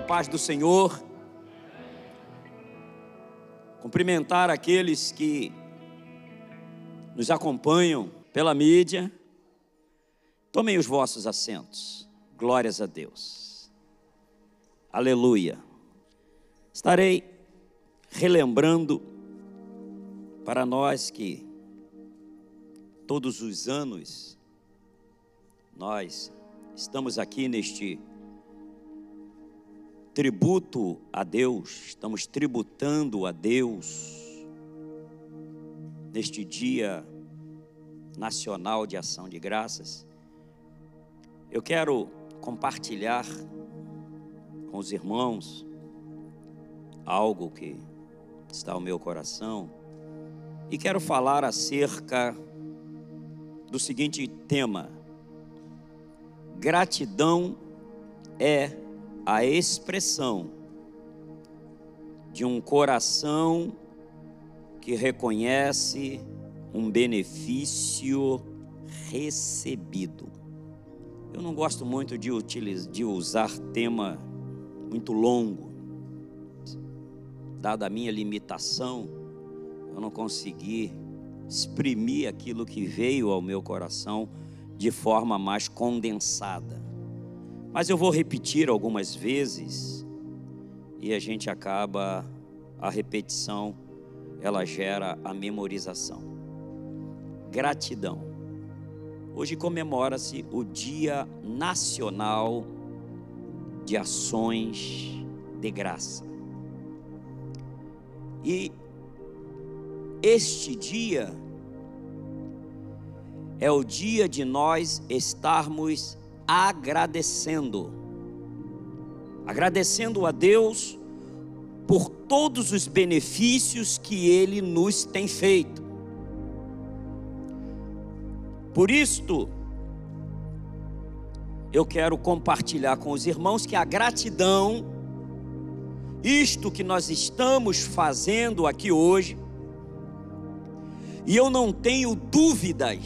a paz do Senhor. Cumprimentar aqueles que nos acompanham pela mídia. Tomem os vossos assentos. Glórias a Deus. Aleluia. Estarei relembrando para nós que todos os anos nós estamos aqui neste tributo a Deus, estamos tributando a Deus neste Dia Nacional de Ação de Graças. Eu quero compartilhar com os irmãos algo que está ao meu coração e quero falar acerca do seguinte tema: gratidão é a expressão de um coração que reconhece um benefício recebido. Eu não gosto muito de, utilizar, de usar tema muito longo, dada a minha limitação, eu não consegui exprimir aquilo que veio ao meu coração de forma mais condensada. Mas eu vou repetir algumas vezes e a gente acaba a repetição, ela gera a memorização. Gratidão. Hoje comemora-se o Dia Nacional de Ações de Graça. E este dia é o dia de nós estarmos agradecendo. Agradecendo a Deus por todos os benefícios que Ele nos tem feito. Por isto, eu quero compartilhar com os irmãos que a gratidão, isto que nós estamos fazendo aqui hoje, e eu não tenho dúvidas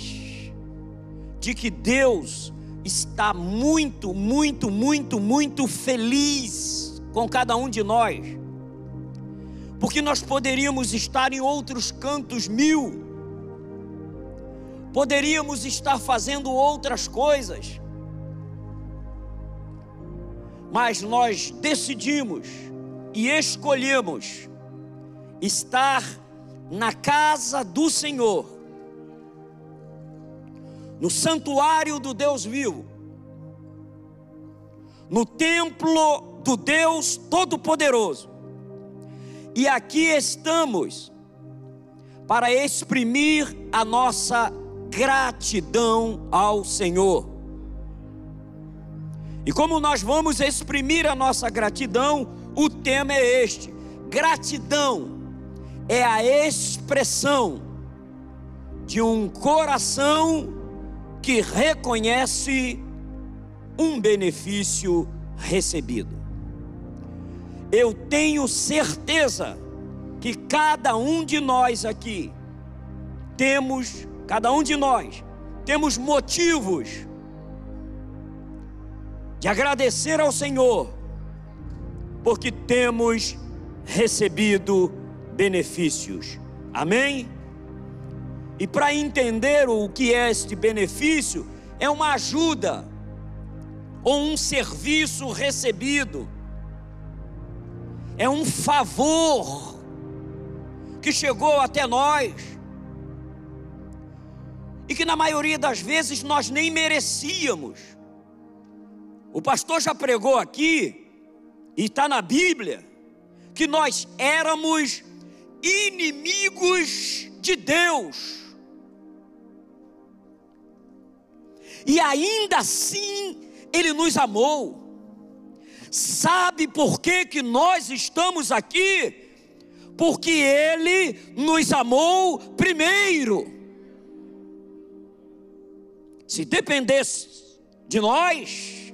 de que Deus está muito, muito, muito, muito feliz com cada um de nós, porque nós poderíamos estar em outros cantos mil, poderíamos estar fazendo outras coisas, mas nós decidimos e escolhemos estar na casa do Senhor no santuário do Deus vivo, no templo do Deus Todo-Poderoso. E aqui estamos para exprimir a nossa gratidão ao Senhor. E como nós vamos exprimir a nossa gratidão, o tema é este: gratidão é a expressão de um coração que reconhece um benefício recebido. Eu tenho certeza que cada um de nós aqui temos, cada um de nós, temos motivos de agradecer ao Senhor, porque temos recebido benefícios. Amém? E para entender o que é este benefício, é uma ajuda ou um serviço recebido, é um favor que chegou até nós e que na maioria das vezes nós nem merecíamos. O pastor já pregou aqui, e está na Bíblia, que nós éramos inimigos de Deus. E ainda assim Ele nos amou. Sabe por que, que nós estamos aqui? Porque Ele nos amou primeiro. Se dependesse de nós,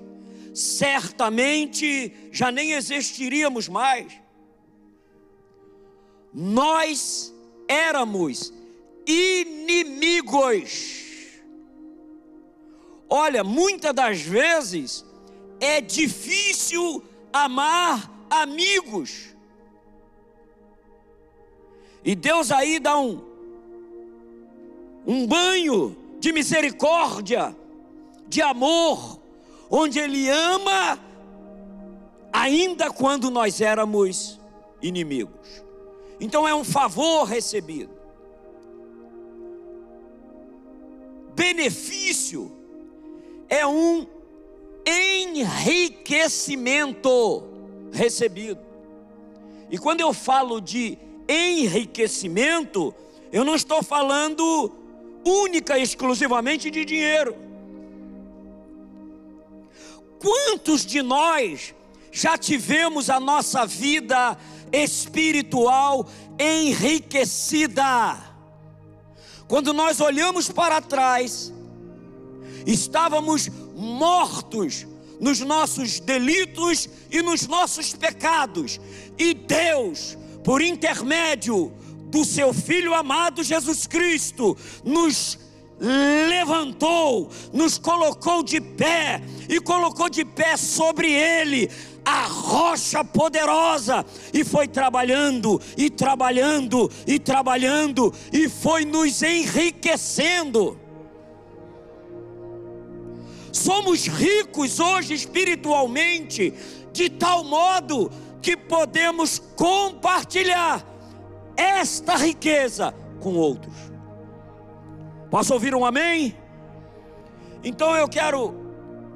certamente já nem existiríamos mais. Nós éramos inimigos Olha, muitas das vezes é difícil amar amigos. E Deus aí dá um, um banho de misericórdia, de amor, onde Ele ama, ainda quando nós éramos inimigos. Então é um favor recebido. Benefício é um enriquecimento recebido. E quando eu falo de enriquecimento, eu não estou falando única e exclusivamente de dinheiro. Quantos de nós já tivemos a nossa vida espiritual enriquecida? Quando nós olhamos para trás, estávamos mortos nos nossos delitos e nos nossos pecados, e Deus, por intermédio do seu Filho amado Jesus Cristo, nos levantou, nos colocou de pé e colocou de pé sobre ele a rocha poderosa e foi trabalhando e trabalhando e trabalhando e foi nos enriquecendo. Somos ricos hoje espiritualmente, de tal modo que podemos compartilhar esta riqueza com outros. Posso ouvir um amém? Então eu quero,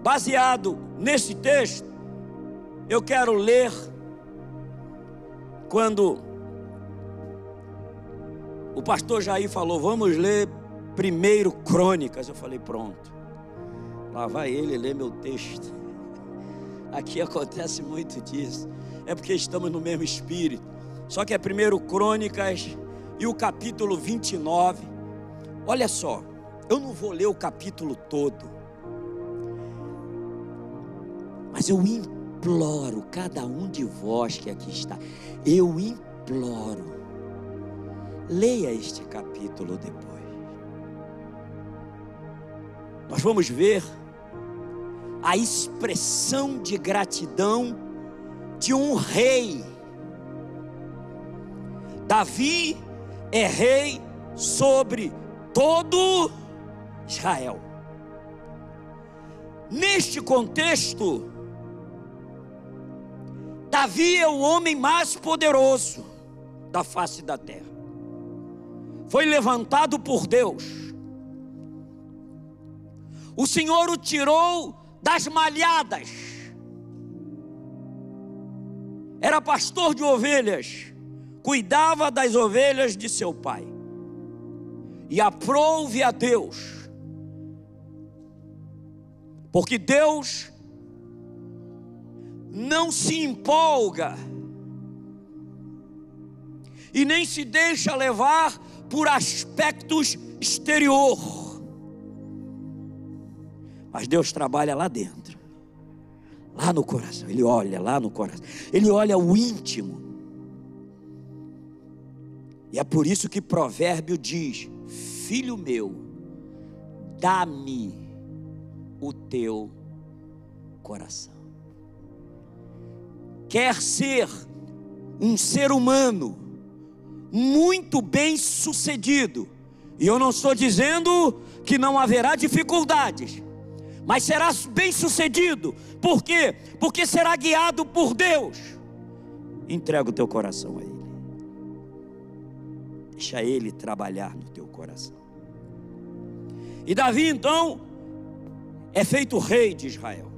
baseado nesse texto, eu quero ler quando o pastor Jair falou, vamos ler primeiro Crônicas. Eu falei, pronto. Lá vai ele ler meu texto. Aqui acontece muito disso. É porque estamos no mesmo espírito. Só que é primeiro Crônicas e o capítulo 29. Olha só, eu não vou ler o capítulo todo. Mas eu imploro cada um de vós que aqui está. Eu imploro. Leia este capítulo depois. Nós vamos ver a expressão de gratidão de um rei. Davi é rei sobre todo Israel. Neste contexto, Davi é o homem mais poderoso da face da terra. Foi levantado por Deus. O Senhor o tirou das malhadas. Era pastor de ovelhas, cuidava das ovelhas de seu pai. E aprove a Deus, porque Deus não se empolga e nem se deixa levar por aspectos exterior mas Deus trabalha lá dentro, lá no coração. Ele olha lá no coração, ele olha o íntimo. E é por isso que Provérbio diz: Filho meu, dá-me o teu coração. Quer ser um ser humano muito bem sucedido, e eu não estou dizendo que não haverá dificuldades, mas será bem sucedido. Por quê? Porque será guiado por Deus. Entrega o teu coração a Ele. Deixa Ele trabalhar no teu coração. E Davi então é feito rei de Israel.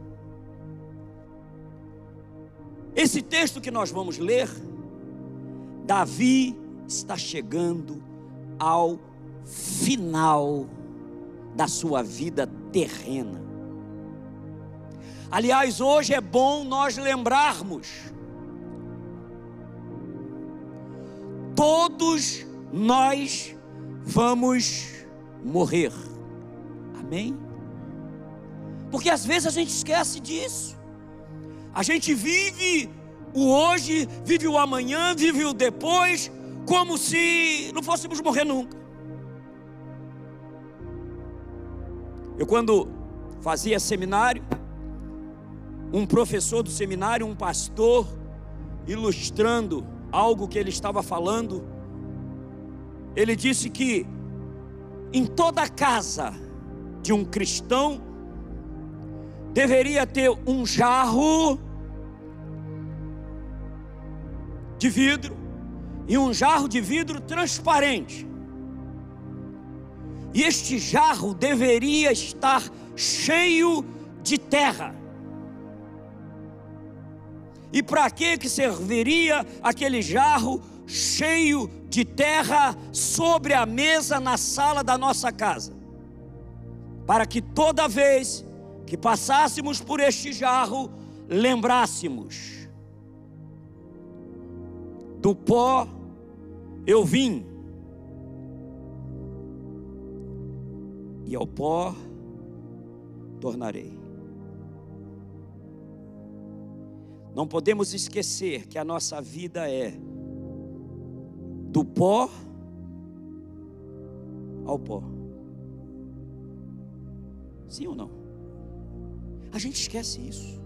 Esse texto que nós vamos ler, Davi está chegando ao final da sua vida terrena. Aliás, hoje é bom nós lembrarmos, todos nós vamos morrer, amém? Porque às vezes a gente esquece disso, a gente vive o hoje, vive o amanhã, vive o depois, como se não fôssemos morrer nunca. Eu, quando fazia seminário, um professor do seminário, um pastor, ilustrando algo que ele estava falando. Ele disse que em toda casa de um cristão deveria ter um jarro de vidro e um jarro de vidro transparente. E este jarro deveria estar cheio de terra. E para que que serviria aquele jarro cheio de terra sobre a mesa na sala da nossa casa? Para que toda vez que passássemos por este jarro, lembrássemos do pó eu vim, e ao pó tornarei. Não podemos esquecer que a nossa vida é do pó ao pó. Sim ou não? A gente esquece isso.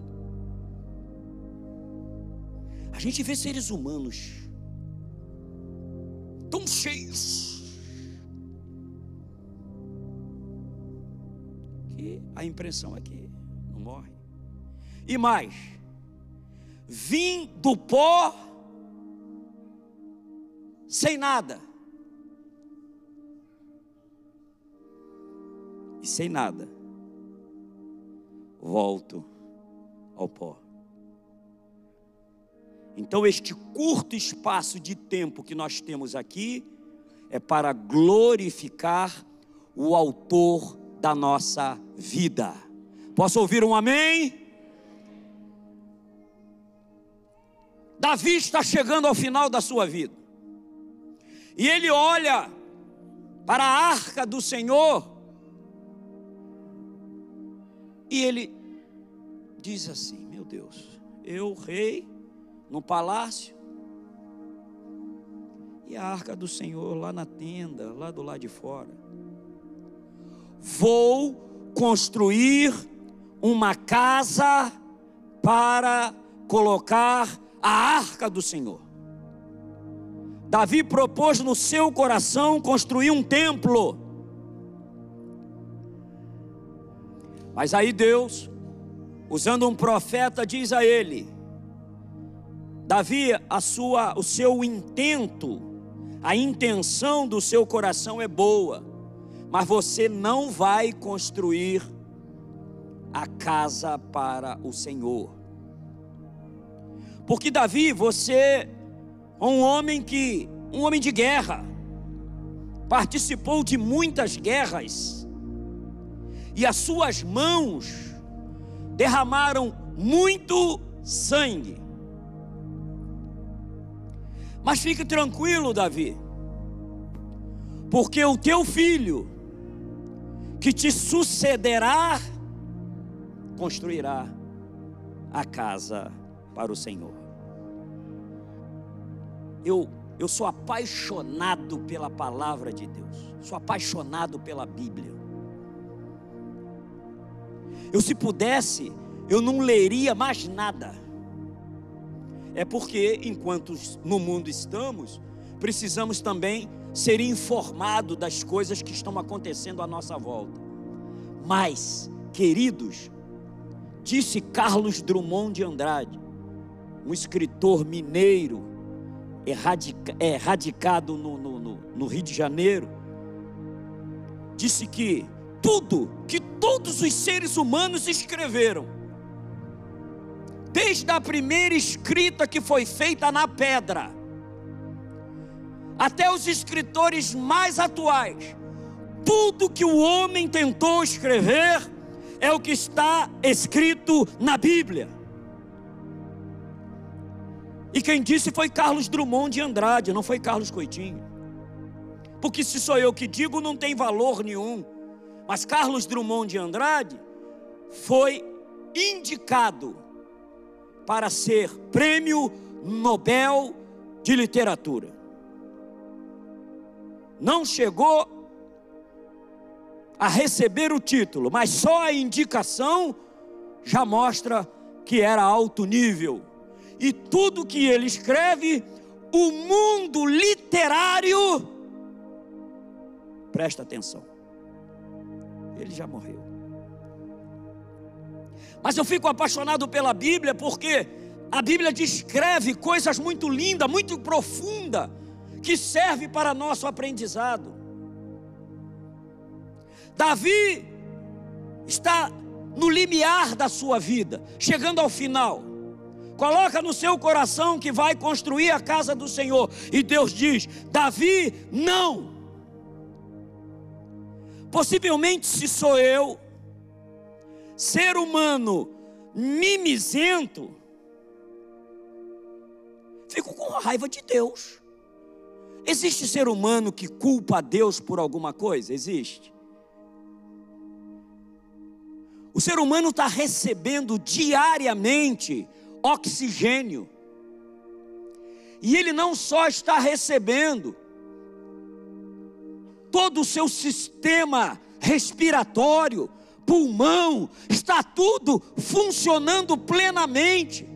A gente vê seres humanos tão cheios que a impressão é que não morre. E mais, vim do pó sem nada. E sem nada, volto ao pó. Então, este curto espaço de tempo que nós temos aqui é para glorificar o Autor da nossa vida. Posso ouvir um amém? Davi está chegando ao final da sua vida. E ele olha para a arca do Senhor e ele diz assim: Meu Deus, eu, rei, no palácio, e a arca do Senhor lá na tenda, lá do lado de fora. Vou construir uma casa para colocar a arca do Senhor. Davi propôs no seu coração construir um templo. Mas aí Deus, usando um profeta, diz a ele: Davi, a sua, o seu intento, a intenção do seu coração é boa, mas você não vai construir a casa para o Senhor. Porque Davi, você é um homem que, um homem de guerra, participou de muitas guerras, e as suas mãos derramaram muito sangue. Mas fique tranquilo, Davi, porque o teu filho, que te sucederá, construirá a casa para o Senhor. Eu, eu sou apaixonado pela palavra de Deus, sou apaixonado pela Bíblia. Eu, se pudesse, eu não leria mais nada. É porque, enquanto no mundo estamos, precisamos também ser informados das coisas que estão acontecendo à nossa volta. Mas, queridos, disse Carlos Drummond de Andrade, um escritor mineiro, erradica, é, radicado no, no, no, no Rio de Janeiro, disse que tudo que todos os seres humanos escreveram, desde a primeira escrita que foi feita na pedra, até os escritores mais atuais, tudo que o homem tentou escrever é o que está escrito na Bíblia. E quem disse foi Carlos Drummond de Andrade, não foi Carlos Coitinho. Porque se sou eu que digo, não tem valor nenhum. Mas Carlos Drummond de Andrade foi indicado para ser prêmio Nobel de Literatura. Não chegou a receber o título, mas só a indicação já mostra que era alto nível. E tudo que ele escreve, o mundo literário presta atenção. Ele já morreu. Mas eu fico apaixonado pela Bíblia porque a Bíblia descreve coisas muito lindas, muito profundas, que serve para nosso aprendizado. Davi está no limiar da sua vida, chegando ao final. Coloca no seu coração que vai construir a casa do Senhor. E Deus diz: Davi, não. Possivelmente, se sou eu, ser humano mimizento, fico com raiva de Deus. Existe ser humano que culpa a Deus por alguma coisa? Existe. O ser humano está recebendo diariamente oxigênio. E ele não só está recebendo, todo o seu sistema respiratório, pulmão, está tudo funcionando plenamente.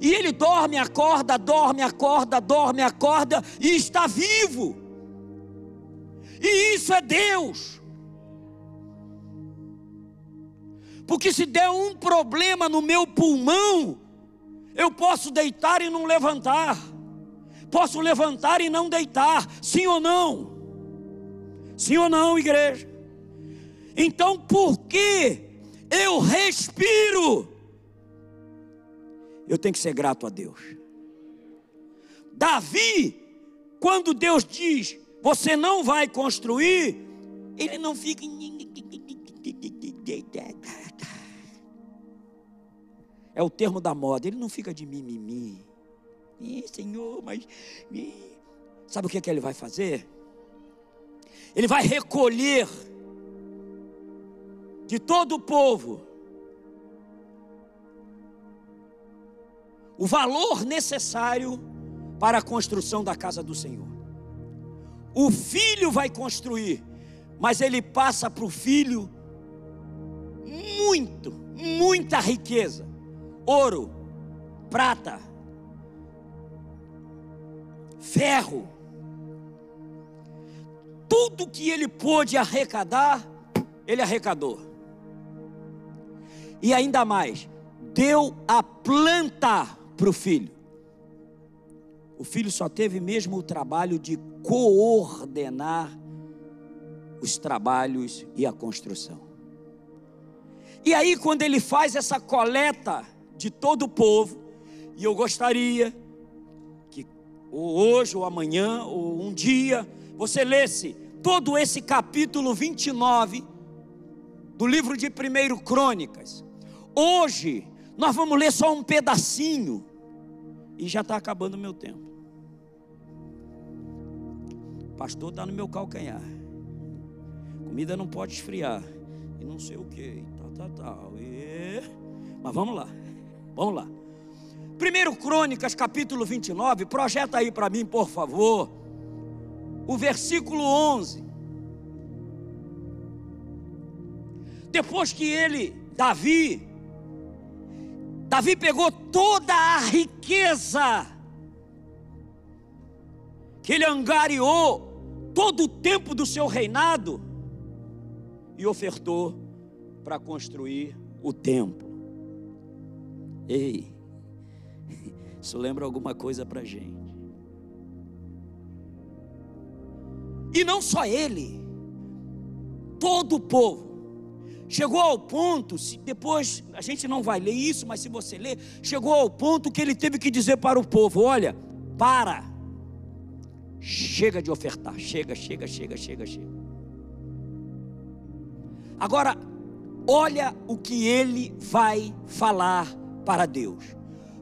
E ele dorme, acorda, dorme, acorda, dorme, acorda e está vivo. E isso é Deus. Porque se der um problema no meu pulmão, eu posso deitar e não levantar. Posso levantar e não deitar. Sim ou não? Sim ou não, igreja? Então, por que eu respiro? Eu tenho que ser grato a Deus. Davi, quando Deus diz, você não vai construir, ele não fica. É o termo da moda. Ele não fica de mimimi. Ih, Senhor, mas. Ih. Sabe o que, é que ele vai fazer? Ele vai recolher de todo o povo o valor necessário para a construção da casa do Senhor. O filho vai construir, mas ele passa para o filho muito, muita riqueza ouro, prata, ferro, tudo que ele pôde arrecadar, ele arrecadou. E ainda mais, deu a planta para o filho. O filho só teve mesmo o trabalho de coordenar os trabalhos e a construção. E aí, quando ele faz essa coleta de todo o povo, e eu gostaria que ou hoje, ou amanhã, ou um dia, você lesse todo esse capítulo 29 do livro de 1 Crônicas. Hoje, nós vamos ler só um pedacinho, e já está acabando o meu tempo. O pastor está no meu calcanhar. Comida não pode esfriar. E não sei o que. Tal, tal, tal. E... Mas vamos lá. Vamos lá. Primeiro Crônicas, capítulo 29, projeta aí para mim, por favor. O versículo 11. Depois que ele, Davi, Davi pegou toda a riqueza que ele angariou todo o tempo do seu reinado e ofertou para construir o templo. Ei, isso lembra alguma coisa para gente. E não só ele, todo o povo. Chegou ao ponto, se depois a gente não vai ler isso, mas se você ler, chegou ao ponto que ele teve que dizer para o povo: olha, para, chega de ofertar, chega, chega, chega, chega, chega. Agora, olha o que ele vai falar para Deus.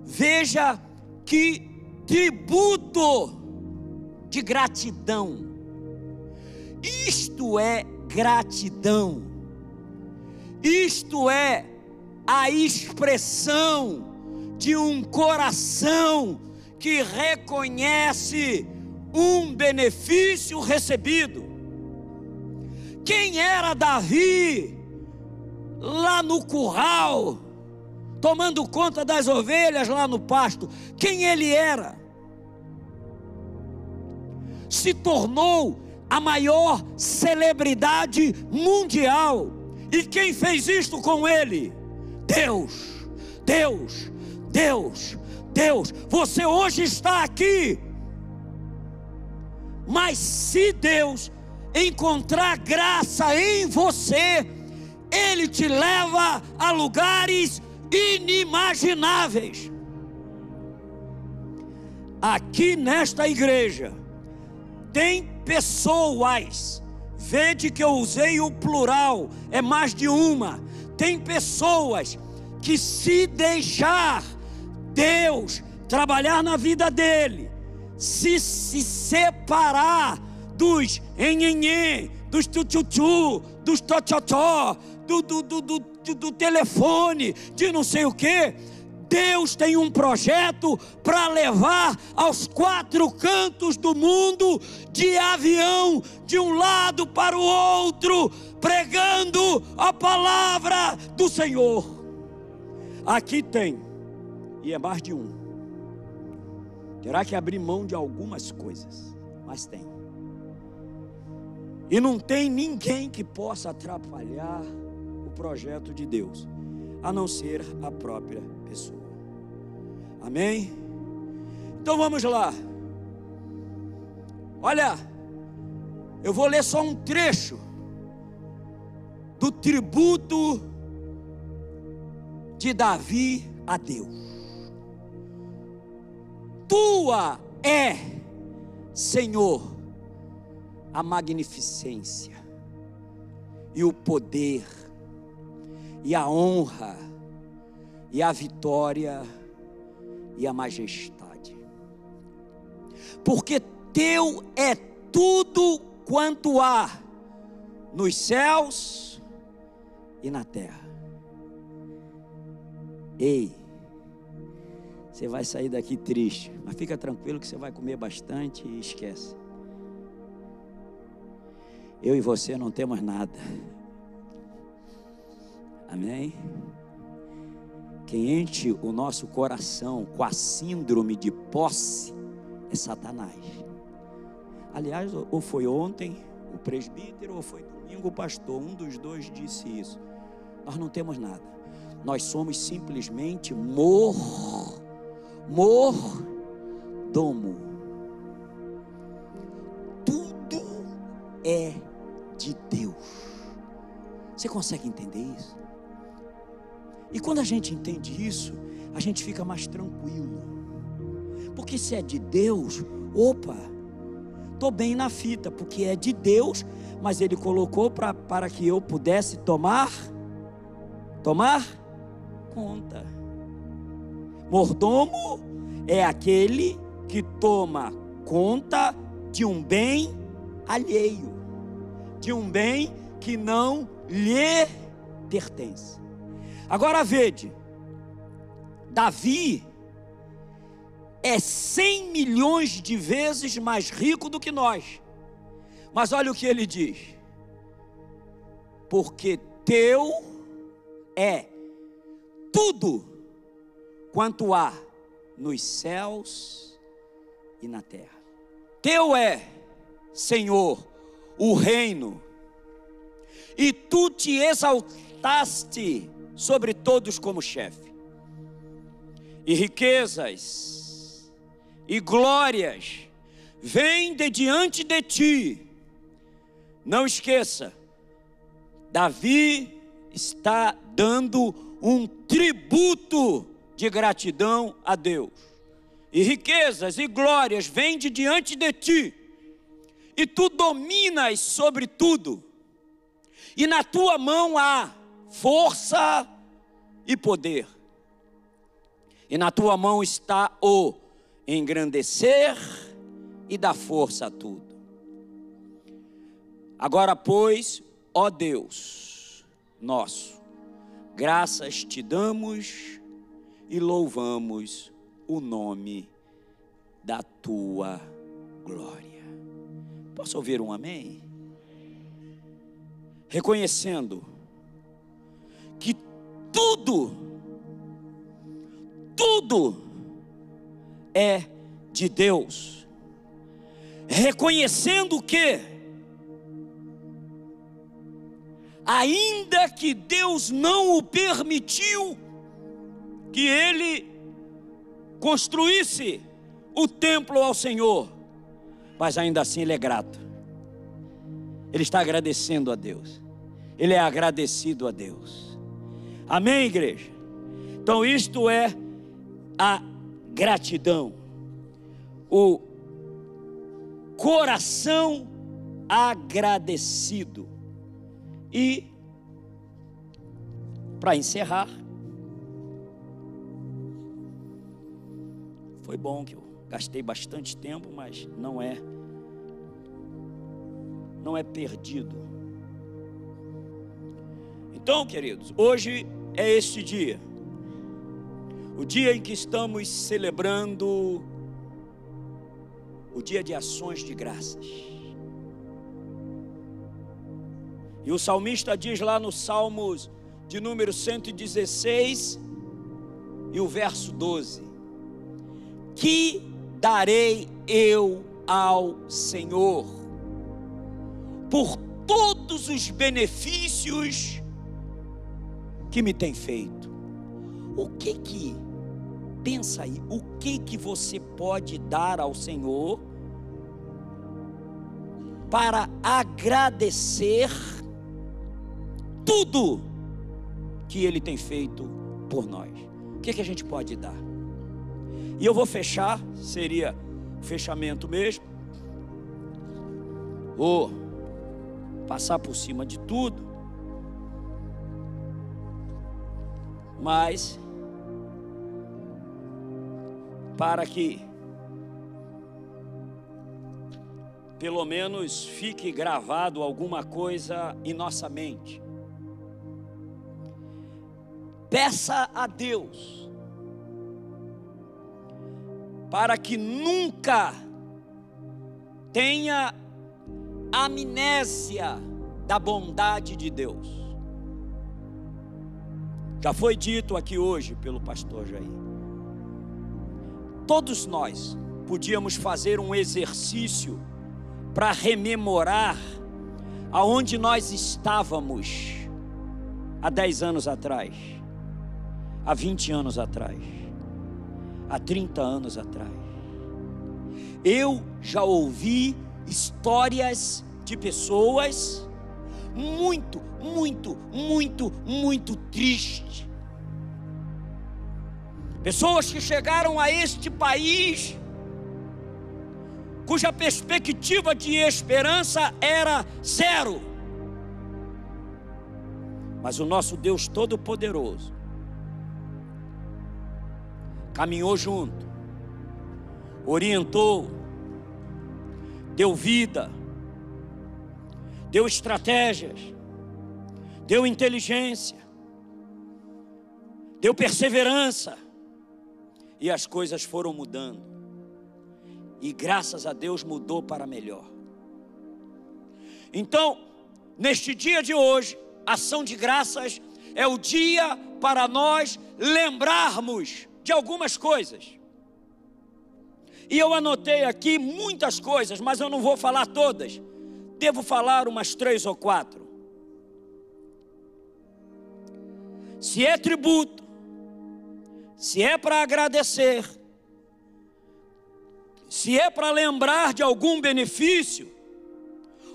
Veja que tributo de gratidão. Isto é gratidão. Isto é a expressão de um coração que reconhece um benefício recebido. Quem era Davi lá no curral? Tomando conta das ovelhas lá no pasto. Quem ele era? Se tornou a maior celebridade mundial. E quem fez isto com ele? Deus, Deus, Deus, Deus. Você hoje está aqui. Mas se Deus encontrar graça em você, Ele te leva a lugares inimagináveis. Aqui nesta igreja, tem pessoas, vede que eu usei o plural, é mais de uma. Tem pessoas que, se deixar Deus trabalhar na vida dele, se se separar dos enhenhê, dos tchutchu, dos tochotó, do, do, do, do, do telefone, de não sei o que. Deus tem um projeto para levar aos quatro cantos do mundo, de avião, de um lado para o outro, pregando a palavra do Senhor. Aqui tem, e é mais de um. Terá que abrir mão de algumas coisas, mas tem. E não tem ninguém que possa atrapalhar projeto de Deus, a não ser a própria pessoa. Amém? Então vamos lá. Olha, eu vou ler só um trecho do tributo de Davi a Deus tua é, Senhor, a magnificência e o poder e a honra e a vitória e a majestade. Porque teu é tudo quanto há nos céus e na terra. Ei, você vai sair daqui triste, mas fica tranquilo que você vai comer bastante e esquece. Eu e você não temos nada. Amém? Quem enche o nosso coração com a síndrome de posse é Satanás. Aliás, ou foi ontem o presbítero, ou foi domingo o pastor, um dos dois disse isso. Nós não temos nada. Nós somos simplesmente mor mordomo. Tudo é de Deus. Você consegue entender isso? E quando a gente entende isso, a gente fica mais tranquilo. Porque se é de Deus, opa, estou bem na fita, porque é de Deus, mas Ele colocou pra, para que eu pudesse tomar, tomar conta. Mordomo é aquele que toma conta de um bem alheio, de um bem que não lhe pertence. Agora vede, Davi é 100 milhões de vezes mais rico do que nós. Mas olha o que ele diz: porque teu é tudo quanto há nos céus e na terra. Teu é, Senhor, o reino, e tu te exaltaste sobre todos como chefe, e riquezas e glórias vêm de diante de ti. Não esqueça, Davi está dando um tributo de gratidão a Deus. E riquezas e glórias vêm de diante de ti, e tu dominas sobre tudo, e na tua mão há força e poder, e na tua mão está o engrandecer e dar força a tudo. Agora, pois, ó Deus nosso, graças te damos e louvamos o nome da tua glória. Posso ouvir um amém? Reconhecendo que tudo tudo é de Deus. Reconhecendo que, ainda que Deus não o permitiu, que ele construísse o templo ao Senhor, mas ainda assim ele é grato. Ele está agradecendo a Deus. Ele é agradecido a Deus. Amém, igreja? Então, isto é a gratidão. O coração agradecido. E, para encerrar, foi bom que eu gastei bastante tempo, mas não é não é perdido. Então, queridos, hoje é este dia. O dia em que estamos celebrando o dia de ações de graças. E o salmista diz lá no Salmos de número 116 e o verso 12: Que darei eu ao Senhor por todos os benefícios que me tem feito. O que que pensa aí, o que que você pode dar ao Senhor para agradecer tudo que ele tem feito por nós? O que que a gente pode dar? E eu vou fechar, seria fechamento mesmo. Vou passar por cima de tudo. Mas para que pelo menos fique gravado alguma coisa em nossa mente. Peça a Deus para que nunca tenha amnésia da bondade de Deus. Já foi dito aqui hoje pelo pastor Jair. Todos nós podíamos fazer um exercício para rememorar aonde nós estávamos há 10 anos atrás, há 20 anos atrás há 30 anos atrás. Eu já ouvi histórias de pessoas muito, muito, muito, muito tristes. Pessoas que chegaram a este país cuja perspectiva de esperança era zero. Mas o nosso Deus Todo-Poderoso caminhou junto, orientou, deu vida, deu estratégias, deu inteligência, deu perseverança, e as coisas foram mudando. E graças a Deus mudou para melhor. Então, neste dia de hoje, ação de graças é o dia para nós lembrarmos de algumas coisas. E eu anotei aqui muitas coisas, mas eu não vou falar todas. Devo falar umas três ou quatro. Se é tributo, se é para agradecer, se é para lembrar de algum benefício,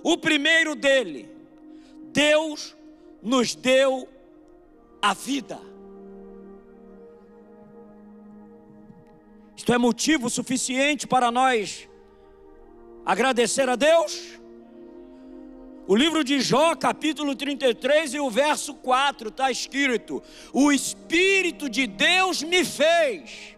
o primeiro dele, Deus nos deu a vida. Isto é motivo suficiente para nós agradecer a Deus? O livro de Jó, capítulo 33 e o verso 4 está escrito: O Espírito de Deus me fez.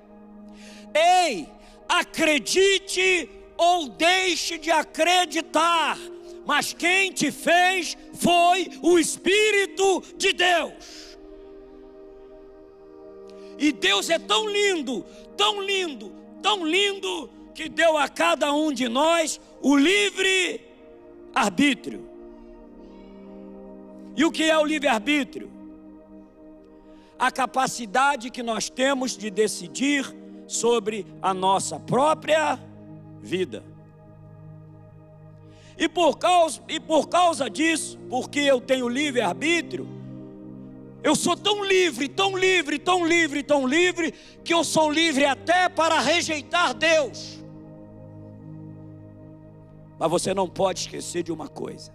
Ei, acredite ou deixe de acreditar, mas quem te fez foi o Espírito de Deus. E Deus é tão lindo, tão lindo, tão lindo, que deu a cada um de nós o livre arbítrio. E o que é o livre arbítrio? a capacidade que nós temos de decidir sobre a nossa própria vida. E por causa, e por causa disso, porque eu tenho livre-arbítrio, eu sou tão livre, tão livre, tão livre, tão livre, que eu sou livre até para rejeitar Deus. Mas você não pode esquecer de uma coisa: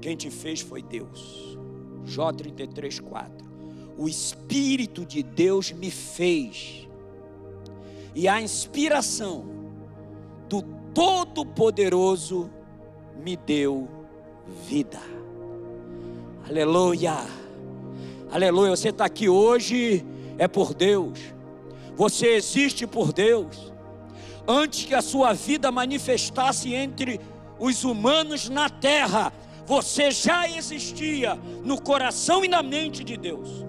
quem te fez foi Deus. Jó 33, 4. O Espírito de Deus me fez, e a inspiração do Todo-Poderoso me deu vida. Aleluia, aleluia. Você está aqui hoje é por Deus, você existe por Deus. Antes que a sua vida manifestasse entre os humanos na terra, você já existia no coração e na mente de Deus.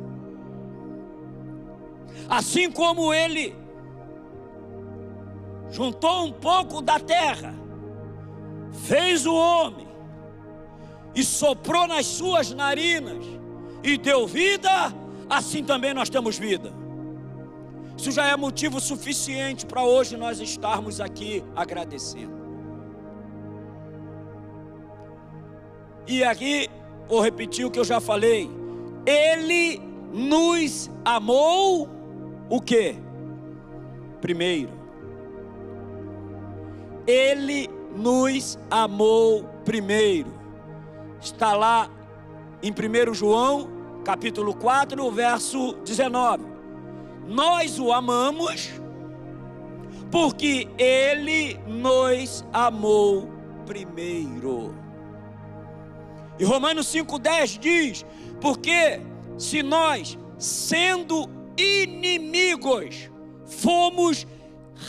Assim como Ele juntou um pouco da terra, fez o homem e soprou nas suas narinas e deu vida, assim também nós temos vida. Isso já é motivo suficiente para hoje nós estarmos aqui agradecendo. E aqui, vou repetir o que eu já falei. Ele nos amou o que? Primeiro. Ele nos amou primeiro. Está lá em 1 João, capítulo 4, verso 19. Nós o amamos porque ele nos amou primeiro. E Romanos 5,10 diz: Porque se nós, sendo inimigos, fomos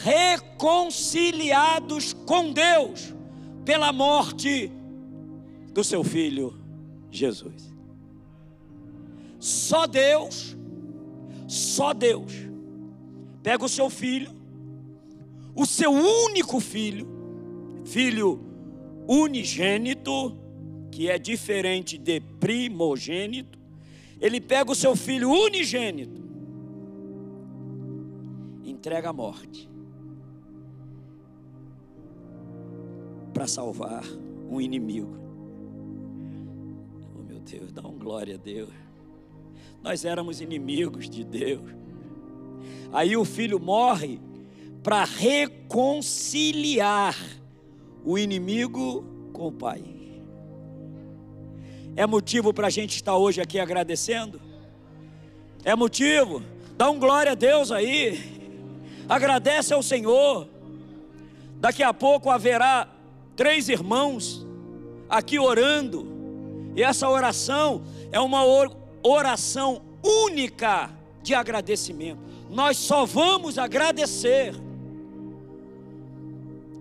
reconciliados com Deus pela morte do seu filho Jesus. Só Deus, só Deus, pega o seu filho, o seu único filho, filho unigênito, que é diferente de primogênito, ele pega o seu filho unigênito, entrega a morte. para salvar um inimigo. Oh meu Deus, dá um glória a Deus. Nós éramos inimigos de Deus. Aí o filho morre para reconciliar o inimigo com o pai. É motivo para a gente estar hoje aqui agradecendo? É motivo? Dá um glória a Deus aí. Agradece ao Senhor. Daqui a pouco haverá três irmãos aqui orando, e essa oração é uma oração única de agradecimento. Nós só vamos agradecer.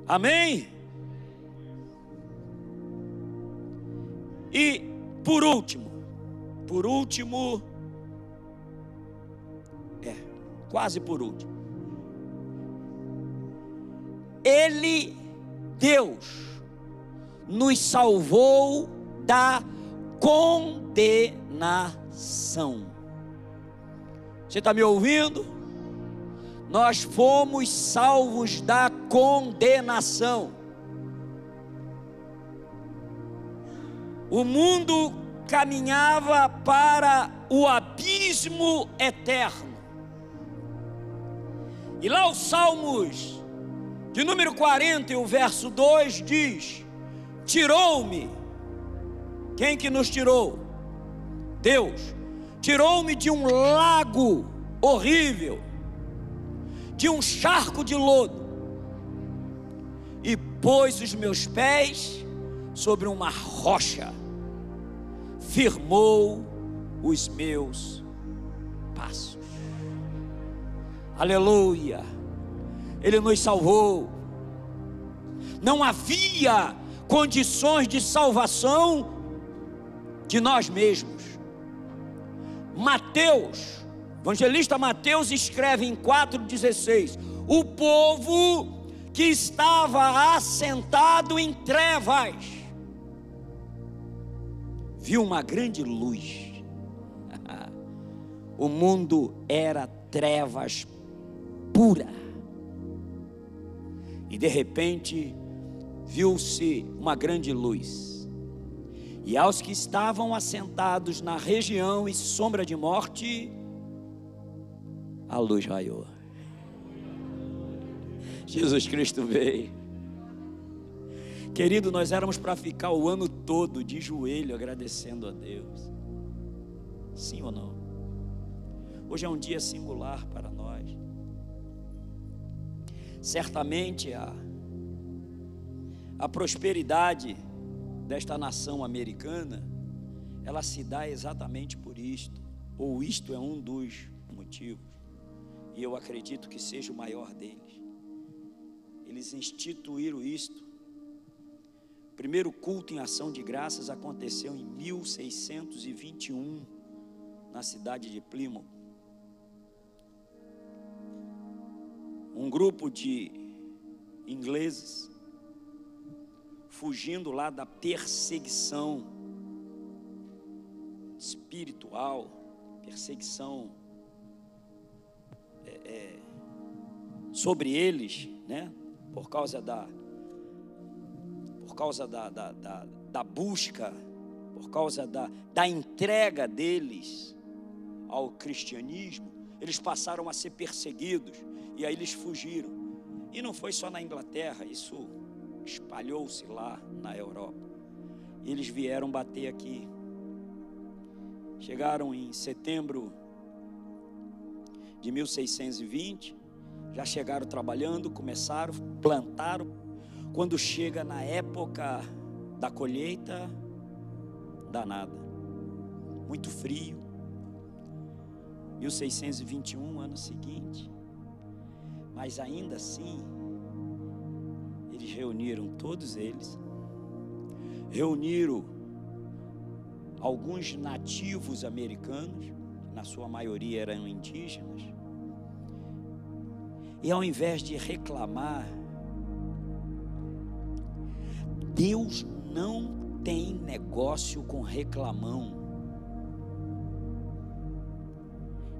Amém? E por último, por último, é, quase por último, Ele, Deus, nos salvou da condenação. Você está me ouvindo? Nós fomos salvos da condenação. O mundo caminhava para o abismo eterno. E lá os Salmos, de número 40, o verso 2 diz: tirou-me. Quem que nos tirou? Deus. Tirou-me de um lago horrível, de um charco de lodo, e pôs os meus pés sobre uma rocha, firmou os meus passos. Aleluia! Ele nos salvou. Não havia condições de salvação de nós mesmos. Mateus, evangelista Mateus escreve em 4,16: o povo que estava assentado em trevas viu uma grande luz. o mundo era trevas pura. E de repente, viu-se uma grande luz. E aos que estavam assentados na região e sombra de morte, a luz raiou. Jesus Cristo veio. Querido, nós éramos para ficar o ano todo de joelho agradecendo a Deus. Sim ou não? Hoje é um dia singular para nós. Certamente a, a prosperidade desta nação americana, ela se dá exatamente por isto, ou isto é um dos motivos, e eu acredito que seja o maior deles. Eles instituíram isto. O primeiro culto em ação de graças aconteceu em 1621, na cidade de Plymouth. um grupo de ingleses fugindo lá da perseguição espiritual, perseguição é, é, sobre eles, né? Por causa da causa da, da, da, da busca, por causa da, da entrega deles ao cristianismo, eles passaram a ser perseguidos. E aí eles fugiram. E não foi só na Inglaterra, isso espalhou-se lá na Europa. E eles vieram bater aqui. Chegaram em setembro de 1620, já chegaram trabalhando, começaram, plantaram. Quando chega na época da colheita, dá nada. Muito frio. 1621, ano seguinte. Mas ainda assim, eles reuniram todos eles, reuniram alguns nativos americanos, na sua maioria eram indígenas, e ao invés de reclamar, Deus não tem negócio com reclamão.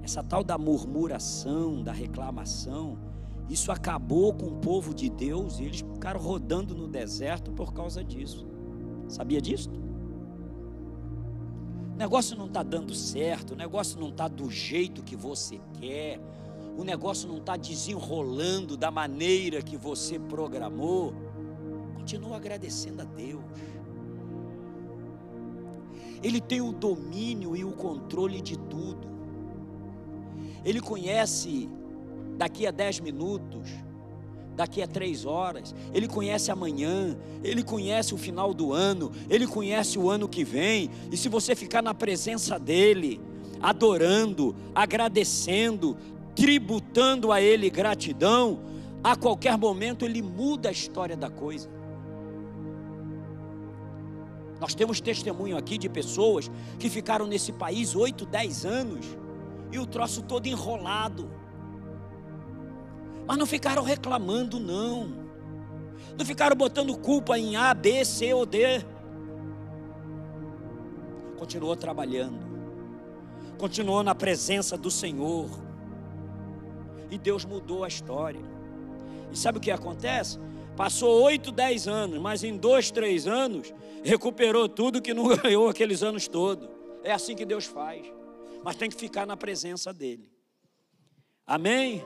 Essa tal da murmuração, da reclamação, isso acabou com o povo de Deus e eles ficaram rodando no deserto por causa disso. Sabia disso? O negócio não está dando certo, o negócio não está do jeito que você quer, o negócio não está desenrolando da maneira que você programou. Continua agradecendo a Deus. Ele tem o domínio e o controle de tudo. Ele conhece daqui a dez minutos, daqui a três horas, Ele conhece amanhã, Ele conhece o final do ano, Ele conhece o ano que vem, e se você ficar na presença dEle, adorando, agradecendo, tributando a Ele gratidão, a qualquer momento Ele muda a história da coisa. Nós temos testemunho aqui de pessoas que ficaram nesse país oito, dez anos e o troço todo enrolado. Mas não ficaram reclamando, não. Não ficaram botando culpa em A, B, C ou D. Continuou trabalhando. Continuou na presença do Senhor. E Deus mudou a história. E sabe o que acontece? Passou oito, dez anos, mas em dois, três anos, recuperou tudo que não ganhou aqueles anos todos. É assim que Deus faz. Mas tem que ficar na presença dEle. Amém?